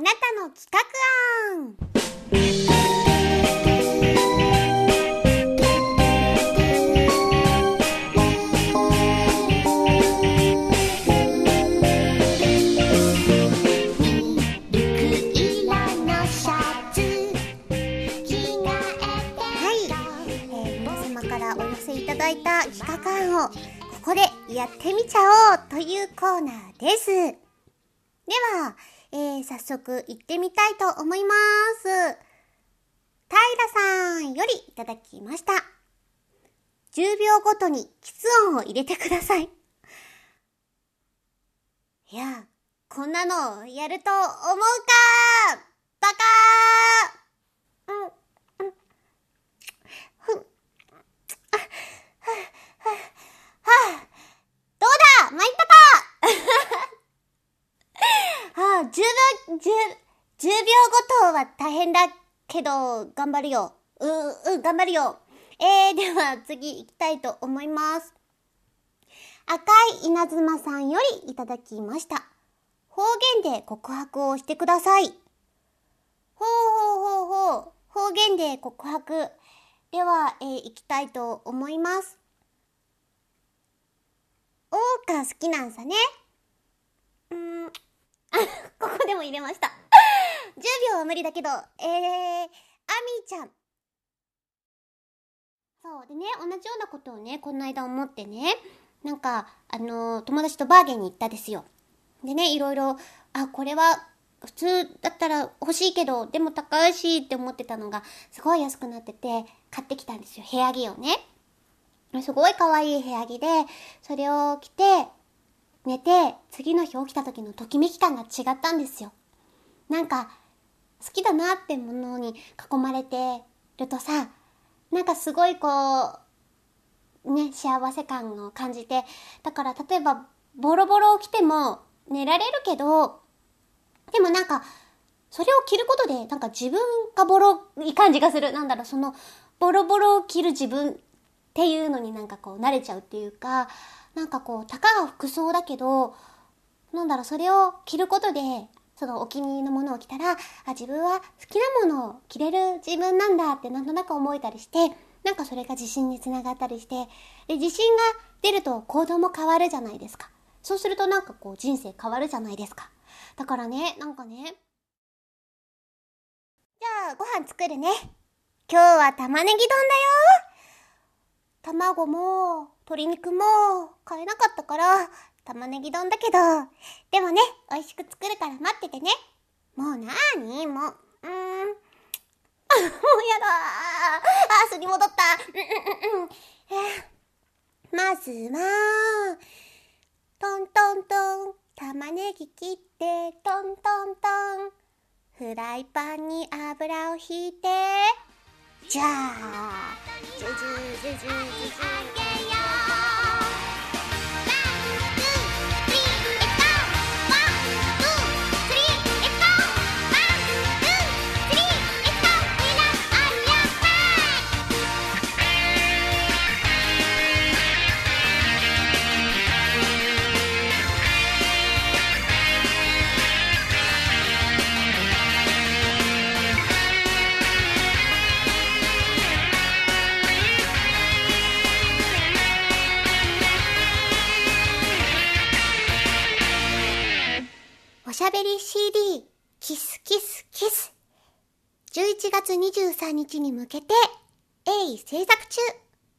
あなたの企画案はい、えー皆様からお寄せいただいた企画案をここでやってみちゃおうというコーナーです。では、えー早速行ってみたいと思います。平さんよりいただきました。10秒ごとにキツ音を入れてください。いや、こんなのやると思うかバカーうん、うん、ふん、あ、はあ、はあ、どうだ参ったかはあ、10秒、10、10秒ごとは大変だけど、頑張るよ。う、うん、頑張るよ。えー、では次行きたいと思います。赤い稲妻さんよりいただきました。方言で告白をしてください。ほうほうほうほう。方言で告白。では、えー、行きたいと思います。おーか好きなんさね。でも入れました。10秒は無理だけど、えー、アミーちゃん。そう。でね、同じようなことをね、この間思ってね、なんか、あのー友達とバーゲンに行ったですよ。でね、いろいろ、あ、これは、普通だったら欲しいけど、でも高いしって思ってたのが、すごい安くなってて、買ってきたんですよ。部屋着をね。すごい可愛い部屋着で、それを着て、寝て、次の日起きた時のときめき感が違ったんですよ。なんか、好きだなってものに囲まれてるとさ、なんかすごいこう、ね、幸せ感を感じて、だから例えば、ボロボロを着ても寝られるけど、でもなんか、それを着ることで、なんか自分がボロい感じがする。なんだろう、その、ボロボロを着る自分っていうのになんかこう慣れちゃうっていうか、なんかこう、たかが服装だけど、なんだろう、それを着ることで、そのお気に入りのものを着たら、あ、自分は好きなものを着れる自分なんだってなんとなく思えたりして、なんかそれが自信につながったりして、で、自信が出ると行動も変わるじゃないですか。そうするとなんかこう人生変わるじゃないですか。だからね、なんかね。じゃあ、ご飯作るね。今日は玉ねぎ丼だよ。卵も、鶏肉も、買えなかったから、玉ねぎ丼だけど、でもね、美味しく作るから待っててね。もうなーにもう、うーん。あ、もうやだー。あ、すり戻った。うんうんうん。えーまずは、トントントン、玉ねぎ切って、トントントン。フライパンに油をひいて、じゃあ、I べり CD キスキスキス。11月23日に向けて鋭意制作中。